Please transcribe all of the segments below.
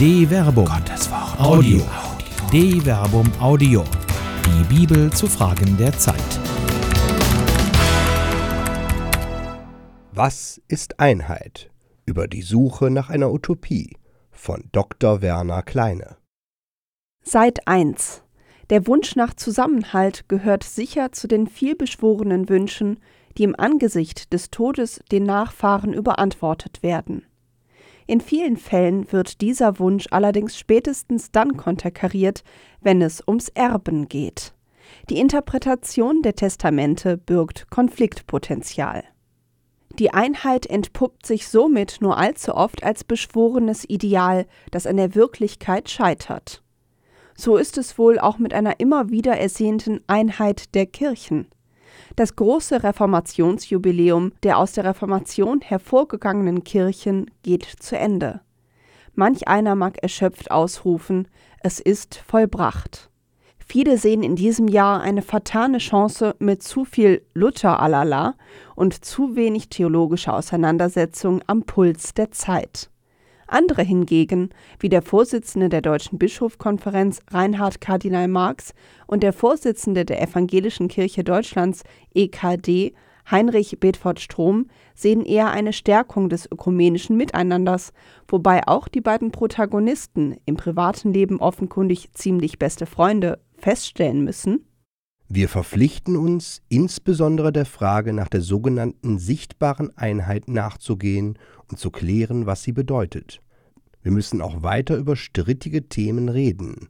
De Verbum. Gottes Wort. Audio. De Verbum Audio. Die Bibel zu Fragen der Zeit. Was ist Einheit? Über die Suche nach einer Utopie von Dr. Werner Kleine. Seit 1. Der Wunsch nach Zusammenhalt gehört sicher zu den vielbeschworenen Wünschen, die im Angesicht des Todes den Nachfahren überantwortet werden. In vielen Fällen wird dieser Wunsch allerdings spätestens dann konterkariert, wenn es ums Erben geht. Die Interpretation der Testamente birgt Konfliktpotenzial. Die Einheit entpuppt sich somit nur allzu oft als beschworenes Ideal, das an der Wirklichkeit scheitert. So ist es wohl auch mit einer immer wieder ersehnten Einheit der Kirchen. Das große Reformationsjubiläum der aus der Reformation hervorgegangenen Kirchen geht zu Ende. Manch einer mag erschöpft ausrufen, es ist vollbracht. Viele sehen in diesem Jahr eine fatale Chance mit zu viel Luther-Alala und zu wenig theologischer Auseinandersetzung am Puls der Zeit. Andere hingegen, wie der Vorsitzende der Deutschen Bischofskonferenz Reinhard Kardinal Marx und der Vorsitzende der Evangelischen Kirche Deutschlands EKD Heinrich Bedford Strom, sehen eher eine Stärkung des ökumenischen Miteinanders, wobei auch die beiden Protagonisten im privaten Leben offenkundig ziemlich beste Freunde feststellen müssen, wir verpflichten uns, insbesondere der Frage nach der sogenannten sichtbaren Einheit nachzugehen und zu klären, was sie bedeutet. Wir müssen auch weiter über strittige Themen reden.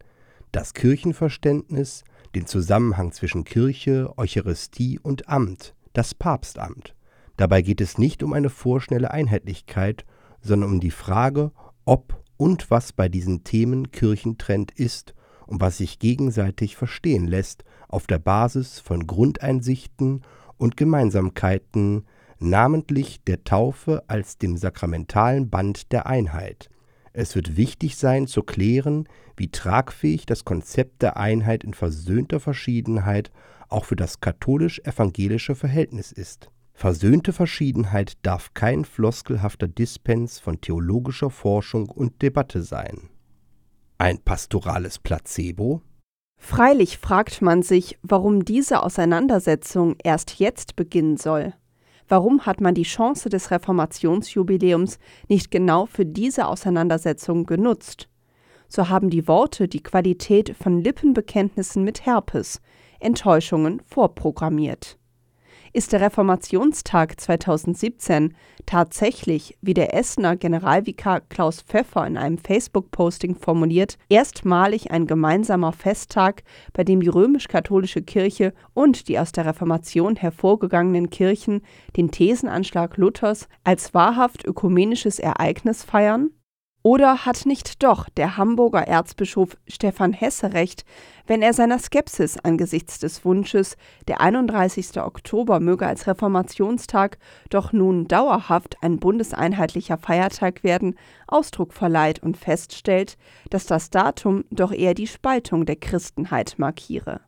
Das Kirchenverständnis, den Zusammenhang zwischen Kirche, Eucharistie und Amt, das Papstamt. Dabei geht es nicht um eine vorschnelle Einheitlichkeit, sondern um die Frage, ob und was bei diesen Themen Kirchentrend ist und was sich gegenseitig verstehen lässt auf der Basis von Grundeinsichten und Gemeinsamkeiten, namentlich der Taufe als dem sakramentalen Band der Einheit. Es wird wichtig sein zu klären, wie tragfähig das Konzept der Einheit in versöhnter Verschiedenheit auch für das katholisch-evangelische Verhältnis ist. Versöhnte Verschiedenheit darf kein floskelhafter Dispens von theologischer Forschung und Debatte sein. Ein pastorales Placebo? Freilich fragt man sich, warum diese Auseinandersetzung erst jetzt beginnen soll. Warum hat man die Chance des Reformationsjubiläums nicht genau für diese Auseinandersetzung genutzt? So haben die Worte die Qualität von Lippenbekenntnissen mit Herpes, Enttäuschungen vorprogrammiert. Ist der Reformationstag 2017 tatsächlich, wie der Essener Generalvikar Klaus Pfeffer in einem Facebook-Posting formuliert, erstmalig ein gemeinsamer Festtag, bei dem die römisch-katholische Kirche und die aus der Reformation hervorgegangenen Kirchen den Thesenanschlag Luthers als wahrhaft ökumenisches Ereignis feiern? Oder hat nicht doch der Hamburger Erzbischof Stefan Hesse recht, wenn er seiner Skepsis angesichts des Wunsches, der 31. Oktober möge als Reformationstag doch nun dauerhaft ein bundeseinheitlicher Feiertag werden, Ausdruck verleiht und feststellt, dass das Datum doch eher die Spaltung der Christenheit markiere.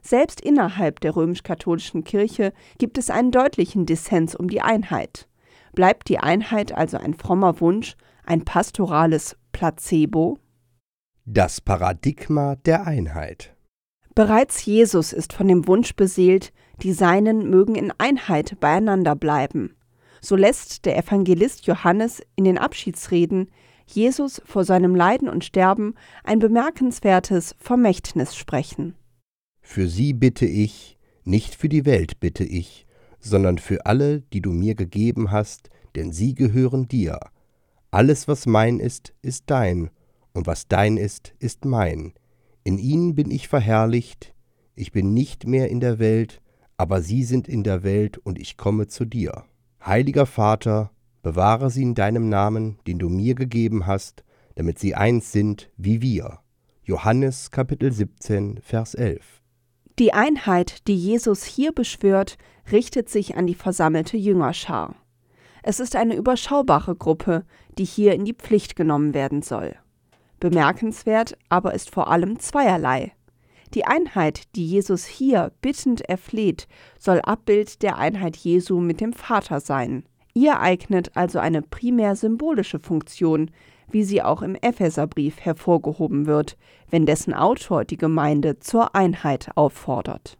Selbst innerhalb der römisch-katholischen Kirche gibt es einen deutlichen Dissens um die Einheit. Bleibt die Einheit also ein frommer Wunsch, ein pastorales Placebo? Das Paradigma der Einheit. Bereits Jesus ist von dem Wunsch beseelt, die Seinen mögen in Einheit beieinander bleiben. So lässt der Evangelist Johannes in den Abschiedsreden Jesus vor seinem Leiden und Sterben ein bemerkenswertes Vermächtnis sprechen. Für sie bitte ich, nicht für die Welt bitte ich, sondern für alle, die du mir gegeben hast, denn sie gehören dir, alles, was mein ist, ist dein, und was dein ist, ist mein. In ihnen bin ich verherrlicht, ich bin nicht mehr in der Welt, aber sie sind in der Welt, und ich komme zu dir. Heiliger Vater, bewahre sie in deinem Namen, den du mir gegeben hast, damit sie eins sind wie wir. Johannes Kapitel 17, Vers 11. Die Einheit, die Jesus hier beschwört, richtet sich an die versammelte Jüngerschar. Es ist eine überschaubare Gruppe, die hier in die Pflicht genommen werden soll. Bemerkenswert aber ist vor allem zweierlei. Die Einheit, die Jesus hier bittend erfleht, soll Abbild der Einheit Jesu mit dem Vater sein. Ihr eignet also eine primär symbolische Funktion, wie sie auch im Epheserbrief hervorgehoben wird, wenn dessen Autor die Gemeinde zur Einheit auffordert.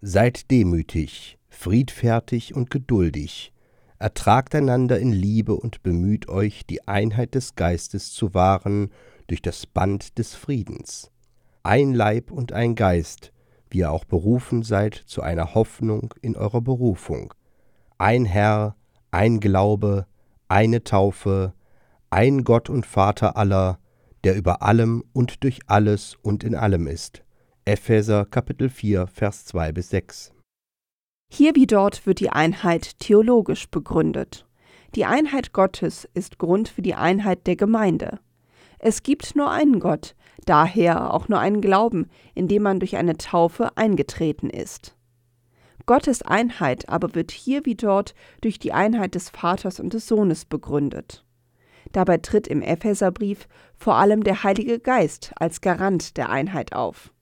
Seid demütig, friedfertig und geduldig, ertragt einander in Liebe und bemüht euch, die Einheit des Geistes zu wahren durch das Band des Friedens. Ein Leib und ein Geist, wie ihr auch berufen seid zu einer Hoffnung in eurer Berufung. Ein Herr, ein Glaube, eine Taufe, ein Gott und Vater aller, der über allem und durch alles und in allem ist. Epheser Kapitel 4, Vers 2 bis 6. Hier wie dort wird die Einheit theologisch begründet. Die Einheit Gottes ist Grund für die Einheit der Gemeinde. Es gibt nur einen Gott, daher auch nur einen Glauben, in dem man durch eine Taufe eingetreten ist. Gottes Einheit aber wird hier wie dort durch die Einheit des Vaters und des Sohnes begründet. Dabei tritt im Epheserbrief vor allem der Heilige Geist als Garant der Einheit auf.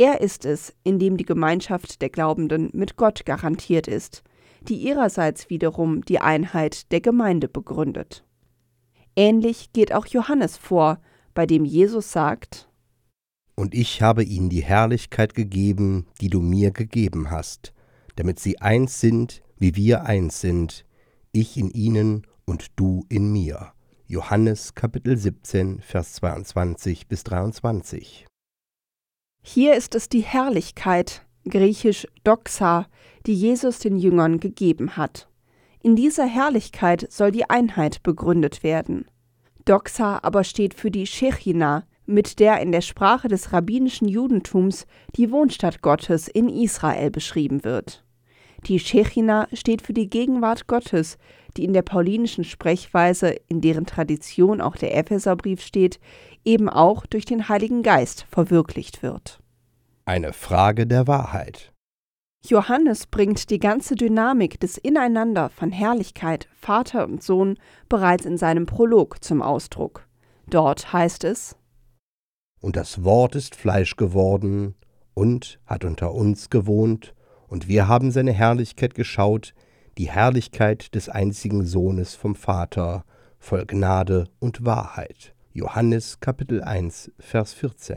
Er ist es, in dem die Gemeinschaft der Glaubenden mit Gott garantiert ist, die ihrerseits wiederum die Einheit der Gemeinde begründet. Ähnlich geht auch Johannes vor, bei dem Jesus sagt, Und ich habe ihnen die Herrlichkeit gegeben, die du mir gegeben hast, damit sie eins sind, wie wir eins sind, ich in ihnen und du in mir Johannes Kapitel 17, Vers 22 bis 23. Hier ist es die Herrlichkeit, griechisch Doxa, die Jesus den Jüngern gegeben hat. In dieser Herrlichkeit soll die Einheit begründet werden. Doxa aber steht für die Shechina, mit der in der Sprache des rabbinischen Judentums die Wohnstadt Gottes in Israel beschrieben wird. Die Shechina steht für die Gegenwart Gottes, die in der paulinischen Sprechweise, in deren Tradition auch der Epheserbrief steht, eben auch durch den Heiligen Geist verwirklicht wird. Eine Frage der Wahrheit. Johannes bringt die ganze Dynamik des Ineinander von Herrlichkeit, Vater und Sohn bereits in seinem Prolog zum Ausdruck. Dort heißt es Und das Wort ist Fleisch geworden und hat unter uns gewohnt, und wir haben seine Herrlichkeit geschaut, die Herrlichkeit des einzigen Sohnes vom Vater, voll Gnade und Wahrheit. Johannes Kapitel 1, Vers 14.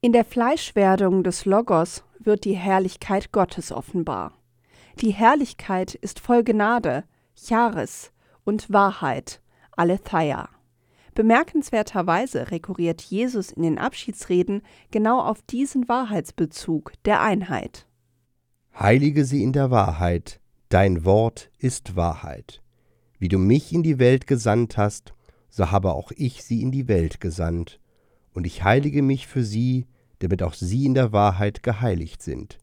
In der Fleischwerdung des Logos wird die Herrlichkeit Gottes offenbar. Die Herrlichkeit ist voll Gnade, Charis und Wahrheit, Aletheia. Bemerkenswerterweise rekurriert Jesus in den Abschiedsreden genau auf diesen Wahrheitsbezug der Einheit. Heilige sie in der Wahrheit, dein Wort ist Wahrheit. Wie du mich in die Welt gesandt hast, so habe auch ich sie in die Welt gesandt, und ich heilige mich für sie, damit auch sie in der Wahrheit geheiligt sind.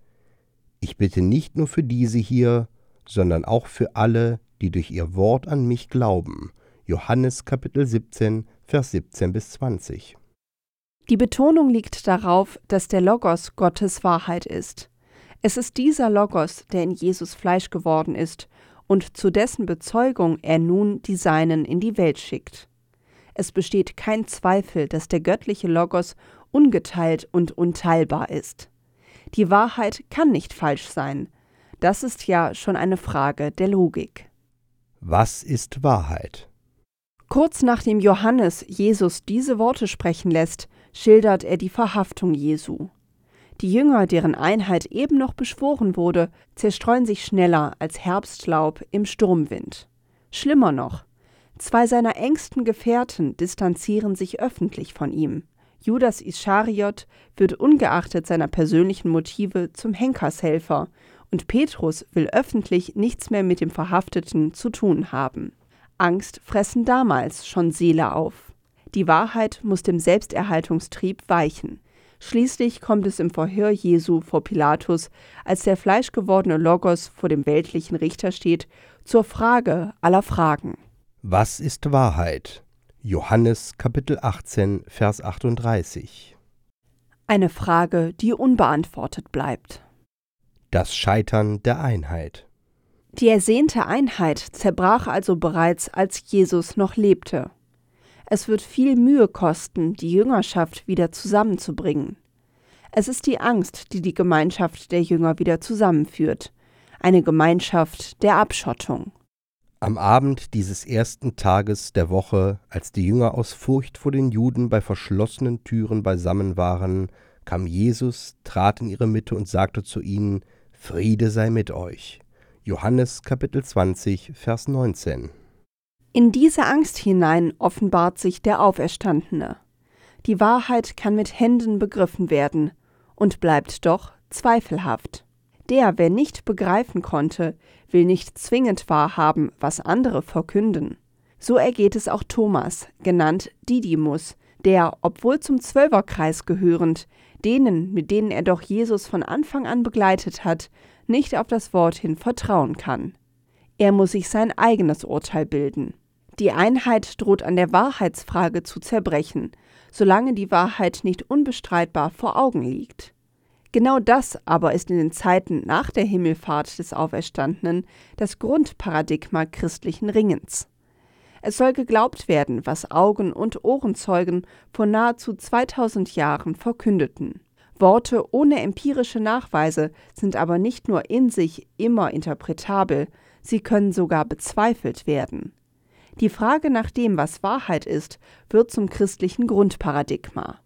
Ich bitte nicht nur für diese hier, sondern auch für alle, die durch ihr Wort an mich glauben. Johannes Kapitel 17, Vers 17 bis 20. Die Betonung liegt darauf, dass der Logos Gottes Wahrheit ist. Es ist dieser Logos, der in Jesus Fleisch geworden ist und zu dessen Bezeugung er nun die Seinen in die Welt schickt. Es besteht kein Zweifel, dass der göttliche Logos ungeteilt und unteilbar ist. Die Wahrheit kann nicht falsch sein. Das ist ja schon eine Frage der Logik. Was ist Wahrheit? Kurz nachdem Johannes Jesus diese Worte sprechen lässt, schildert er die Verhaftung Jesu. Die Jünger, deren Einheit eben noch beschworen wurde, zerstreuen sich schneller als Herbstlaub im Sturmwind. Schlimmer noch, zwei seiner engsten Gefährten distanzieren sich öffentlich von ihm. Judas Ischariot wird ungeachtet seiner persönlichen Motive zum Henkershelfer und Petrus will öffentlich nichts mehr mit dem Verhafteten zu tun haben. Angst fressen damals schon Seele auf. Die Wahrheit muss dem Selbsterhaltungstrieb weichen. Schließlich kommt es im Verhör Jesu vor Pilatus, als der fleischgewordene Logos vor dem weltlichen Richter steht, zur Frage aller Fragen. Was ist Wahrheit? Johannes Kapitel 18, Vers 38. Eine Frage, die unbeantwortet bleibt. Das Scheitern der Einheit. Die ersehnte Einheit zerbrach also bereits, als Jesus noch lebte. Es wird viel Mühe kosten, die Jüngerschaft wieder zusammenzubringen. Es ist die Angst, die die Gemeinschaft der Jünger wieder zusammenführt, eine Gemeinschaft der Abschottung. Am Abend dieses ersten Tages der Woche, als die Jünger aus Furcht vor den Juden bei verschlossenen Türen beisammen waren, kam Jesus, trat in ihre Mitte und sagte zu ihnen, Friede sei mit euch. Johannes Kapitel 20, Vers 19. In diese Angst hinein offenbart sich der Auferstandene. Die Wahrheit kann mit Händen begriffen werden und bleibt doch zweifelhaft. Der, wer nicht begreifen konnte, will nicht zwingend wahrhaben, was andere verkünden. So ergeht es auch Thomas, genannt Didymus, der, obwohl zum Zwölferkreis gehörend, denen, mit denen er doch Jesus von Anfang an begleitet hat, nicht auf das Wort hin vertrauen kann. Er muss sich sein eigenes Urteil bilden. Die Einheit droht an der Wahrheitsfrage zu zerbrechen, solange die Wahrheit nicht unbestreitbar vor Augen liegt. Genau das aber ist in den Zeiten nach der Himmelfahrt des Auferstandenen das Grundparadigma christlichen Ringens. Es soll geglaubt werden, was Augen- und Ohrenzeugen vor nahezu 2000 Jahren verkündeten. Worte ohne empirische Nachweise sind aber nicht nur in sich immer interpretabel, sie können sogar bezweifelt werden. Die Frage nach dem, was Wahrheit ist, wird zum christlichen Grundparadigma.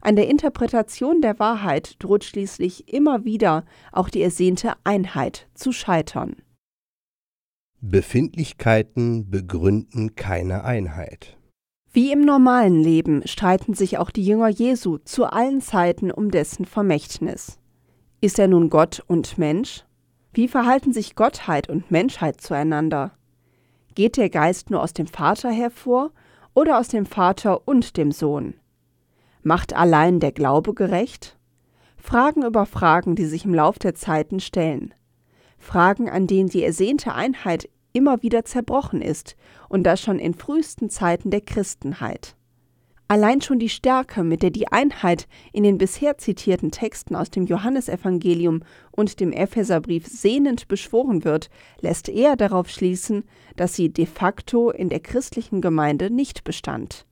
An der Interpretation der Wahrheit droht schließlich immer wieder auch die ersehnte Einheit zu scheitern. Befindlichkeiten begründen keine Einheit. Wie im normalen Leben streiten sich auch die Jünger Jesu zu allen Zeiten um dessen Vermächtnis. Ist er nun Gott und Mensch? Wie verhalten sich Gottheit und Menschheit zueinander? Geht der Geist nur aus dem Vater hervor oder aus dem Vater und dem Sohn? Macht allein der Glaube gerecht? Fragen über Fragen, die sich im Lauf der Zeiten stellen. Fragen, an denen die ersehnte Einheit immer wieder zerbrochen ist, und das schon in frühesten Zeiten der Christenheit. Allein schon die Stärke, mit der die Einheit in den bisher zitierten Texten aus dem Johannesevangelium und dem Epheserbrief sehnend beschworen wird, lässt eher darauf schließen, dass sie de facto in der christlichen Gemeinde nicht bestand.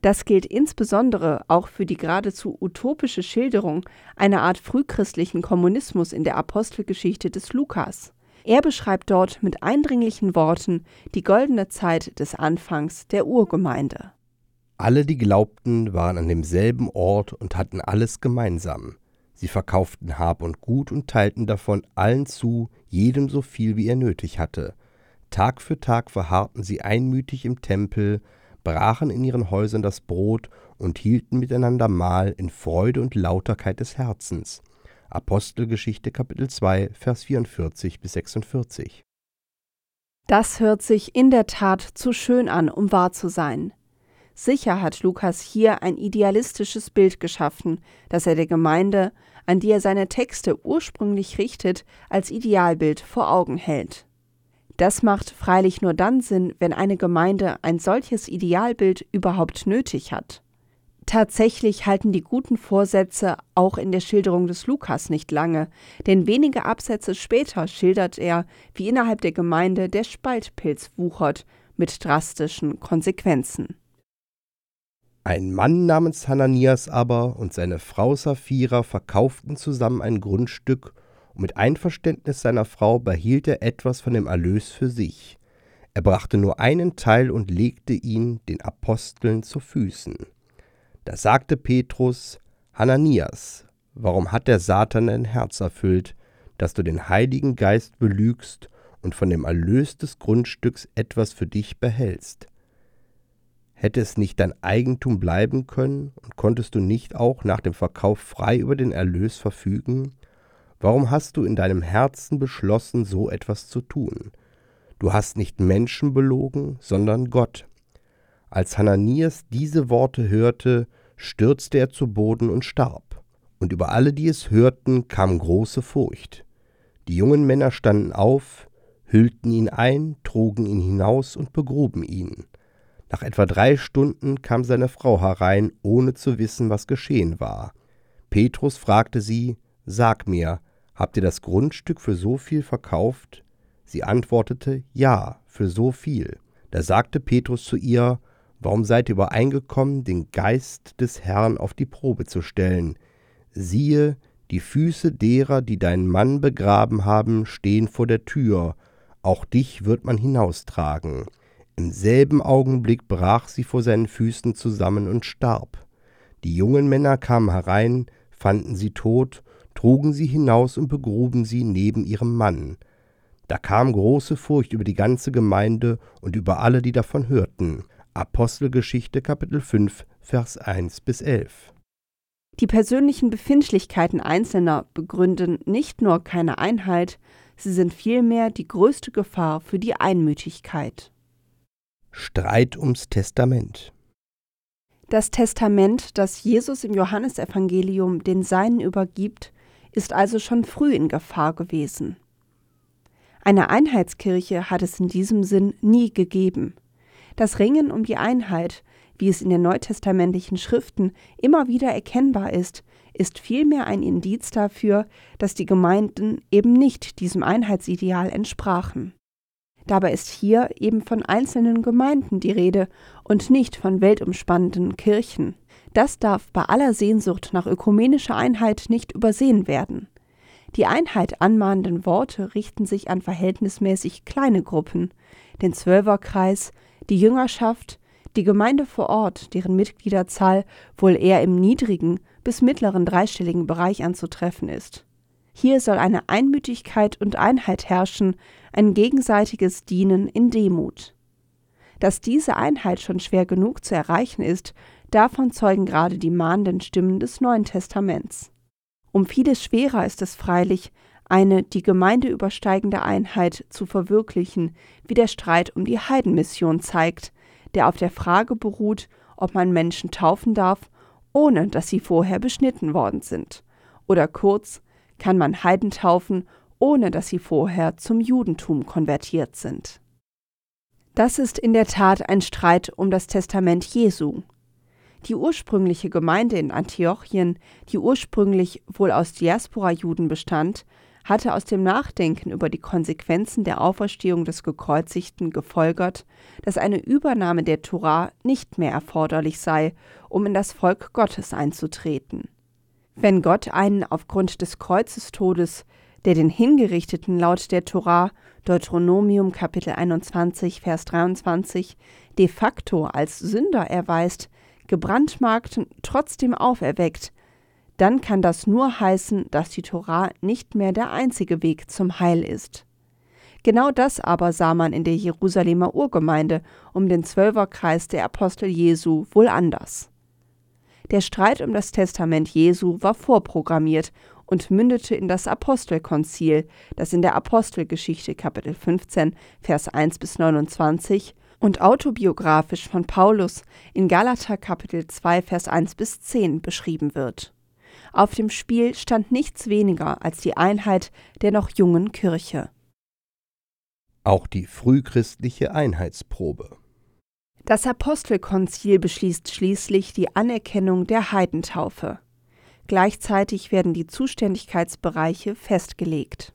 Das gilt insbesondere auch für die geradezu utopische Schilderung einer Art frühchristlichen Kommunismus in der Apostelgeschichte des Lukas. Er beschreibt dort mit eindringlichen Worten die goldene Zeit des Anfangs der Urgemeinde. Alle, die glaubten, waren an demselben Ort und hatten alles gemeinsam. Sie verkauften Hab und Gut und teilten davon allen zu, jedem so viel, wie er nötig hatte. Tag für Tag verharrten sie einmütig im Tempel, brachen in ihren Häusern das Brot und hielten miteinander Mahl in Freude und Lauterkeit des Herzens. Apostelgeschichte Kapitel 2, Vers 44 bis 46. Das hört sich in der Tat zu schön an, um wahr zu sein. Sicher hat Lukas hier ein idealistisches Bild geschaffen, das er der Gemeinde, an die er seine Texte ursprünglich richtet, als Idealbild vor Augen hält. Das macht freilich nur dann Sinn, wenn eine Gemeinde ein solches Idealbild überhaupt nötig hat. Tatsächlich halten die guten Vorsätze auch in der Schilderung des Lukas nicht lange, denn wenige Absätze später schildert er, wie innerhalb der Gemeinde der Spaltpilz wuchert, mit drastischen Konsequenzen. Ein Mann namens Hananias aber und seine Frau Sapphira verkauften zusammen ein Grundstück, und mit Einverständnis seiner Frau behielt er etwas von dem Erlös für sich. Er brachte nur einen Teil und legte ihn den Aposteln zu Füßen. Da sagte Petrus, Hananias, warum hat der Satan dein Herz erfüllt, dass du den Heiligen Geist belügst und von dem Erlös des Grundstücks etwas für dich behältst? Hätte es nicht dein Eigentum bleiben können und konntest du nicht auch nach dem Verkauf frei über den Erlös verfügen? Warum hast du in deinem Herzen beschlossen, so etwas zu tun? Du hast nicht Menschen belogen, sondern Gott. Als Hananias diese Worte hörte, stürzte er zu Boden und starb. Und über alle, die es hörten, kam große Furcht. Die jungen Männer standen auf, hüllten ihn ein, trugen ihn hinaus und begruben ihn. Nach etwa drei Stunden kam seine Frau herein, ohne zu wissen, was geschehen war. Petrus fragte sie, Sag mir, habt ihr das Grundstück für so viel verkauft? Sie antwortete, Ja, für so viel. Da sagte Petrus zu ihr, Warum seid ihr übereingekommen, den Geist des Herrn auf die Probe zu stellen? Siehe, die Füße derer, die deinen Mann begraben haben, stehen vor der Tür, auch dich wird man hinaustragen. Im selben Augenblick brach sie vor seinen Füßen zusammen und starb. Die jungen Männer kamen herein, fanden sie tot, trugen sie hinaus und begruben sie neben ihrem Mann. Da kam große Furcht über die ganze Gemeinde und über alle, die davon hörten. Apostelgeschichte Kapitel 5, Vers 1 bis 11. Die persönlichen Befindlichkeiten Einzelner begründen nicht nur keine Einheit, sie sind vielmehr die größte Gefahr für die Einmütigkeit. Streit ums Testament. Das Testament, das Jesus im Johannesevangelium den Seinen übergibt, ist also schon früh in Gefahr gewesen. Eine Einheitskirche hat es in diesem Sinn nie gegeben. Das Ringen um die Einheit, wie es in den neutestamentlichen Schriften immer wieder erkennbar ist, ist vielmehr ein Indiz dafür, dass die Gemeinden eben nicht diesem Einheitsideal entsprachen. Dabei ist hier eben von einzelnen Gemeinden die Rede und nicht von weltumspannenden Kirchen. Das darf bei aller Sehnsucht nach ökumenischer Einheit nicht übersehen werden. Die Einheit anmahnenden Worte richten sich an verhältnismäßig kleine Gruppen, den Zwölferkreis, die Jüngerschaft, die Gemeinde vor Ort, deren Mitgliederzahl wohl eher im niedrigen bis mittleren dreistelligen Bereich anzutreffen ist. Hier soll eine Einmütigkeit und Einheit herrschen, ein gegenseitiges Dienen in Demut. Dass diese Einheit schon schwer genug zu erreichen ist, davon zeugen gerade die mahnenden Stimmen des Neuen Testaments. Um vieles schwerer ist es freilich, eine die Gemeinde übersteigende Einheit zu verwirklichen, wie der Streit um die Heidenmission zeigt, der auf der Frage beruht, ob man Menschen taufen darf, ohne dass sie vorher beschnitten worden sind, oder kurz, kann man Heiden taufen, ohne dass sie vorher zum Judentum konvertiert sind. Das ist in der Tat ein Streit um das Testament Jesu. Die ursprüngliche Gemeinde in Antiochien, die ursprünglich wohl aus Diaspora-Juden bestand, hatte aus dem Nachdenken über die Konsequenzen der Auferstehung des Gekreuzigten gefolgert, dass eine Übernahme der Tora nicht mehr erforderlich sei, um in das Volk Gottes einzutreten. Wenn Gott einen aufgrund des Kreuzestodes, der den Hingerichteten laut der Tora Deuteronomium Kapitel 21 Vers 23 de facto als Sünder erweist, gebrandmarkten trotzdem auferweckt, dann kann das nur heißen, dass die Tora nicht mehr der einzige Weg zum Heil ist. Genau das aber sah man in der Jerusalemer Urgemeinde um den Zwölferkreis der Apostel Jesu wohl anders. Der Streit um das Testament Jesu war vorprogrammiert und mündete in das Apostelkonzil, das in der Apostelgeschichte Kapitel 15 Vers 1 bis 29 und autobiografisch von Paulus in Galater Kapitel 2 Vers 1 bis 10 beschrieben wird. Auf dem Spiel stand nichts weniger als die Einheit der noch jungen Kirche. Auch die frühchristliche Einheitsprobe. Das Apostelkonzil beschließt schließlich die Anerkennung der Heidentaufe. Gleichzeitig werden die Zuständigkeitsbereiche festgelegt.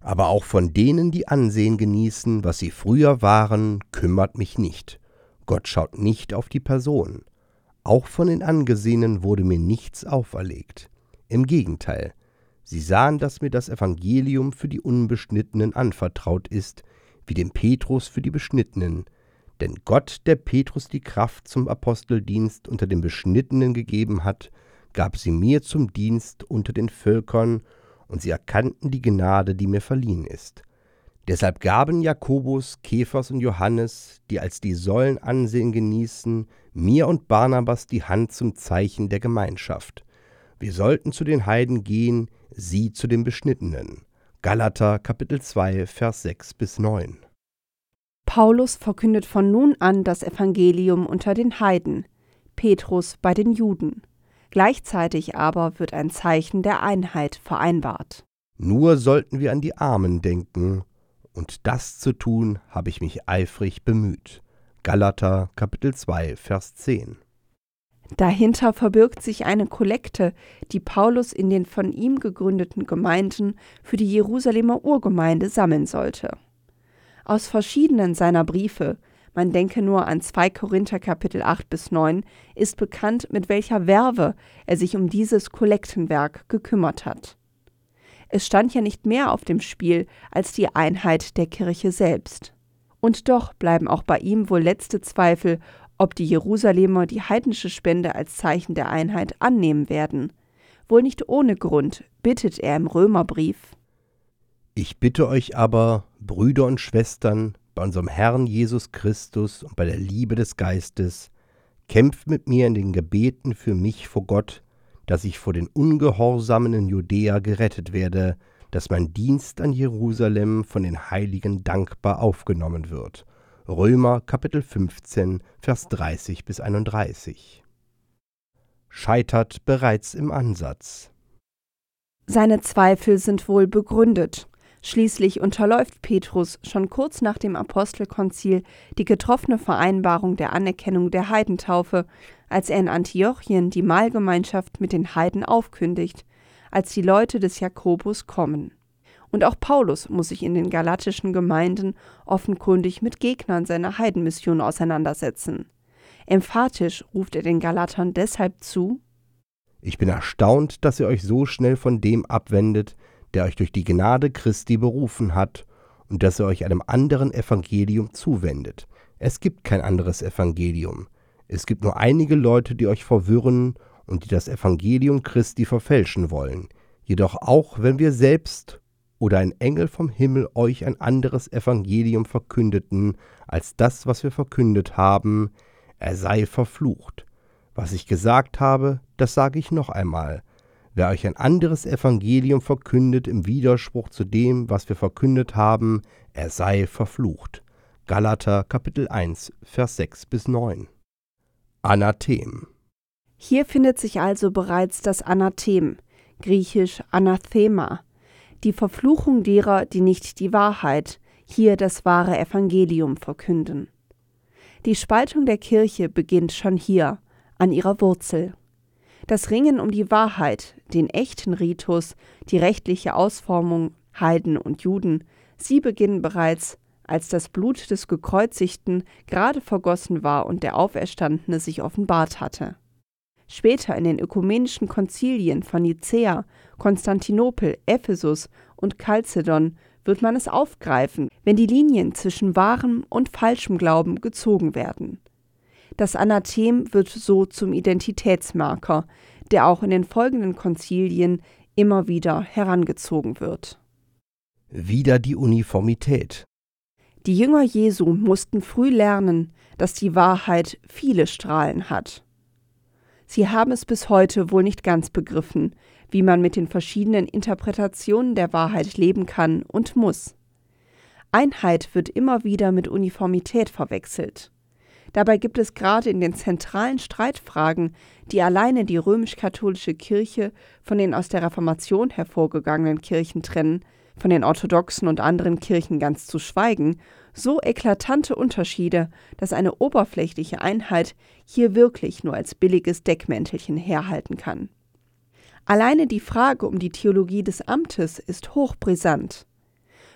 Aber auch von denen, die Ansehen genießen, was sie früher waren, kümmert mich nicht. Gott schaut nicht auf die Person. Auch von den Angesehenen wurde mir nichts auferlegt. Im Gegenteil, sie sahen, dass mir das Evangelium für die Unbeschnittenen anvertraut ist, wie dem Petrus für die Beschnittenen, denn Gott, der Petrus die Kraft zum Aposteldienst unter den Beschnittenen gegeben hat, gab sie mir zum Dienst unter den Völkern, und sie erkannten die Gnade, die mir verliehen ist. Deshalb gaben Jakobus, Kephas und Johannes, die als die Säulen Ansehen genießen, mir und Barnabas die Hand zum Zeichen der Gemeinschaft. Wir sollten zu den Heiden gehen, sie zu den Beschnittenen. Galater Kapitel 2 Vers 6 bis 9. Paulus verkündet von nun an das Evangelium unter den Heiden, Petrus bei den Juden. Gleichzeitig aber wird ein Zeichen der Einheit vereinbart. Nur sollten wir an die Armen denken, und das zu tun habe ich mich eifrig bemüht. Galater Kapitel 2 Vers 10. Dahinter verbirgt sich eine Kollekte, die Paulus in den von ihm gegründeten Gemeinden für die Jerusalemer Urgemeinde sammeln sollte aus verschiedenen seiner Briefe, man denke nur an 2 Korinther Kapitel 8 bis 9, ist bekannt, mit welcher Werbe er sich um dieses Kollektenwerk gekümmert hat. Es stand ja nicht mehr auf dem Spiel als die Einheit der Kirche selbst. Und doch bleiben auch bei ihm wohl letzte Zweifel, ob die Jerusalemer die heidnische Spende als Zeichen der Einheit annehmen werden. Wohl nicht ohne Grund bittet er im Römerbrief Ich bitte euch aber, Brüder und Schwestern, bei unserem Herrn Jesus Christus und bei der Liebe des Geistes, kämpft mit mir in den Gebeten für mich vor Gott, dass ich vor den Ungehorsamen in Judäa gerettet werde, dass mein Dienst an Jerusalem von den Heiligen dankbar aufgenommen wird. Römer Kapitel 15, Vers 30 bis 31. Scheitert bereits im Ansatz. Seine Zweifel sind wohl begründet. Schließlich unterläuft Petrus schon kurz nach dem Apostelkonzil die getroffene Vereinbarung der Anerkennung der Heidentaufe, als er in Antiochien die Mahlgemeinschaft mit den Heiden aufkündigt, als die Leute des Jakobus kommen. Und auch Paulus muss sich in den galatischen Gemeinden offenkundig mit Gegnern seiner Heidenmission auseinandersetzen. Emphatisch ruft er den Galatern deshalb zu Ich bin erstaunt, dass ihr euch so schnell von dem abwendet, der euch durch die Gnade Christi berufen hat, und dass ihr euch einem anderen Evangelium zuwendet. Es gibt kein anderes Evangelium. Es gibt nur einige Leute, die euch verwirren und die das Evangelium Christi verfälschen wollen. Jedoch auch wenn wir selbst oder ein Engel vom Himmel euch ein anderes Evangelium verkündeten als das, was wir verkündet haben, er sei verflucht. Was ich gesagt habe, das sage ich noch einmal. Wer euch ein anderes Evangelium verkündet im Widerspruch zu dem, was wir verkündet haben, er sei verflucht. Galater Kapitel 1, Vers 6 bis 9. Anathem. Hier findet sich also bereits das Anathem, griechisch Anathema, die Verfluchung derer, die nicht die Wahrheit, hier das wahre Evangelium verkünden. Die Spaltung der Kirche beginnt schon hier, an ihrer Wurzel. Das Ringen um die Wahrheit, den echten Ritus, die rechtliche Ausformung Heiden und Juden, sie beginnen bereits, als das Blut des Gekreuzigten gerade vergossen war und der Auferstandene sich offenbart hatte. Später in den ökumenischen Konzilien von Nicäa, Konstantinopel, Ephesus und Chalcedon wird man es aufgreifen, wenn die Linien zwischen wahrem und falschem Glauben gezogen werden. Das Anathem wird so zum Identitätsmarker, der auch in den folgenden Konzilien immer wieder herangezogen wird. Wieder die Uniformität. Die Jünger Jesu mussten früh lernen, dass die Wahrheit viele Strahlen hat. Sie haben es bis heute wohl nicht ganz begriffen, wie man mit den verschiedenen Interpretationen der Wahrheit leben kann und muss. Einheit wird immer wieder mit Uniformität verwechselt. Dabei gibt es gerade in den zentralen Streitfragen, die alleine die römisch-katholische Kirche von den aus der Reformation hervorgegangenen Kirchen trennen, von den orthodoxen und anderen Kirchen ganz zu schweigen, so eklatante Unterschiede, dass eine oberflächliche Einheit hier wirklich nur als billiges Deckmäntelchen herhalten kann. Alleine die Frage um die Theologie des Amtes ist hochbrisant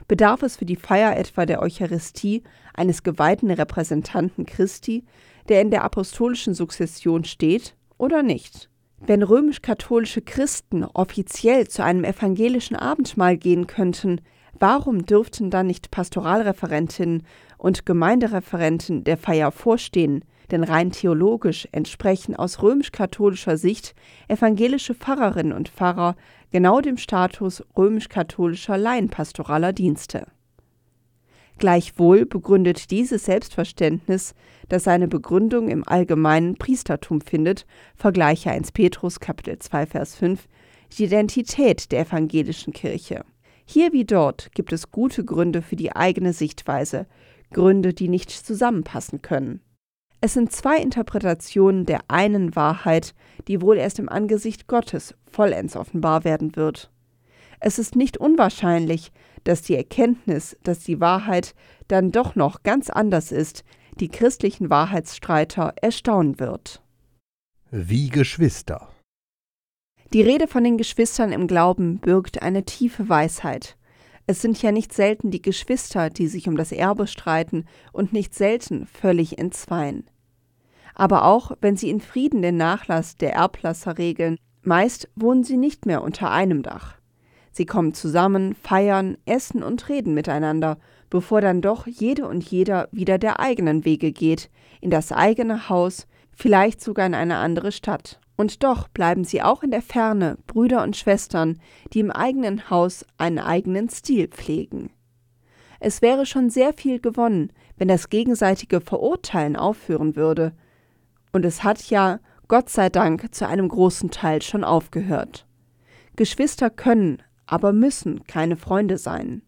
bedarf es für die Feier etwa der Eucharistie eines geweihten Repräsentanten Christi, der in der apostolischen Sukzession steht, oder nicht? Wenn römisch-katholische Christen offiziell zu einem evangelischen Abendmahl gehen könnten, warum dürften dann nicht Pastoralreferentinnen und Gemeindereferenten der Feier vorstehen, denn rein theologisch entsprechen aus römisch-katholischer Sicht evangelische Pfarrerinnen und Pfarrer genau dem Status römisch-katholischer Laienpastoraler Dienste. Gleichwohl begründet dieses Selbstverständnis, das seine Begründung im allgemeinen Priestertum findet, vergleiche 1 Petrus Kapitel 2 Vers 5, die Identität der evangelischen Kirche. Hier wie dort gibt es gute Gründe für die eigene Sichtweise, Gründe, die nicht zusammenpassen können. Es sind zwei Interpretationen der einen Wahrheit, die wohl erst im Angesicht Gottes vollends offenbar werden wird. Es ist nicht unwahrscheinlich, dass die Erkenntnis, dass die Wahrheit dann doch noch ganz anders ist, die christlichen Wahrheitsstreiter erstaunen wird. Wie Geschwister. Die Rede von den Geschwistern im Glauben birgt eine tiefe Weisheit. Es sind ja nicht selten die Geschwister, die sich um das Erbe streiten und nicht selten völlig entzweien aber auch wenn sie in Frieden den Nachlass der Erblasser regeln, meist wohnen sie nicht mehr unter einem Dach. Sie kommen zusammen, feiern, essen und reden miteinander, bevor dann doch jede und jeder wieder der eigenen Wege geht, in das eigene Haus, vielleicht sogar in eine andere Stadt. Und doch bleiben sie auch in der Ferne Brüder und Schwestern, die im eigenen Haus einen eigenen Stil pflegen. Es wäre schon sehr viel gewonnen, wenn das gegenseitige Verurteilen aufhören würde. Und es hat ja, Gott sei Dank, zu einem großen Teil schon aufgehört. Geschwister können, aber müssen keine Freunde sein.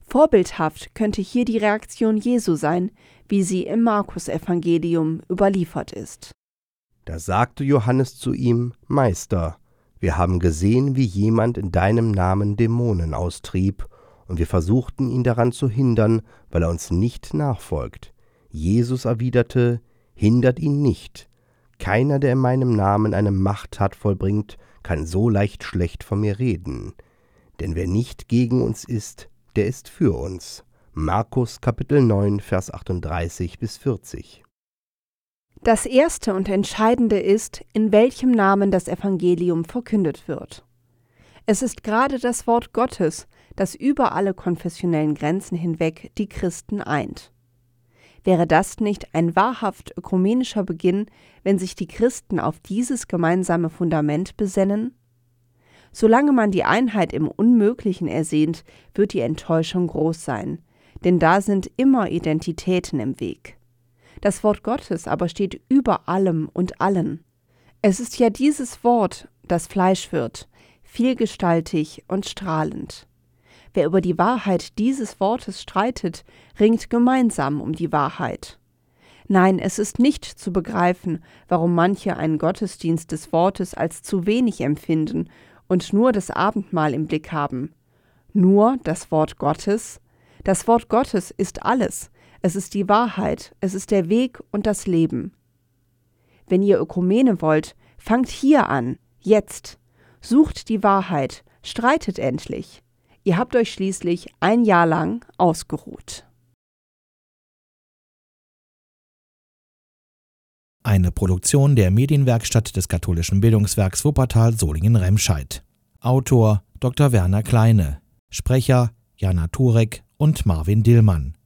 Vorbildhaft könnte hier die Reaktion Jesu sein, wie sie im Markus-Evangelium überliefert ist. Da sagte Johannes zu ihm: Meister, wir haben gesehen, wie jemand in deinem Namen Dämonen austrieb, und wir versuchten ihn daran zu hindern, weil er uns nicht nachfolgt. Jesus erwiderte: Hindert ihn nicht. Keiner, der in meinem Namen eine Machttat vollbringt, kann so leicht schlecht von mir reden. Denn wer nicht gegen uns ist, der ist für uns. Markus Kapitel 9, Vers 38 bis 40. Das erste und entscheidende ist, in welchem Namen das Evangelium verkündet wird. Es ist gerade das Wort Gottes, das über alle konfessionellen Grenzen hinweg die Christen eint. Wäre das nicht ein wahrhaft ökumenischer Beginn, wenn sich die Christen auf dieses gemeinsame Fundament besennen? Solange man die Einheit im Unmöglichen ersehnt, wird die Enttäuschung groß sein, denn da sind immer Identitäten im Weg. Das Wort Gottes aber steht über allem und allen. Es ist ja dieses Wort, das Fleisch wird, vielgestaltig und strahlend. Wer über die Wahrheit dieses Wortes streitet, ringt gemeinsam um die Wahrheit. Nein, es ist nicht zu begreifen, warum manche einen Gottesdienst des Wortes als zu wenig empfinden und nur das Abendmahl im Blick haben. Nur das Wort Gottes? Das Wort Gottes ist alles. Es ist die Wahrheit, es ist der Weg und das Leben. Wenn ihr Ökumene wollt, fangt hier an, jetzt. Sucht die Wahrheit, streitet endlich. Ihr habt euch schließlich ein Jahr lang ausgeruht. Eine Produktion der Medienwerkstatt des katholischen Bildungswerks Wuppertal Solingen-Remscheid. Autor Dr. Werner Kleine. Sprecher Jana Turek und Marvin Dillmann.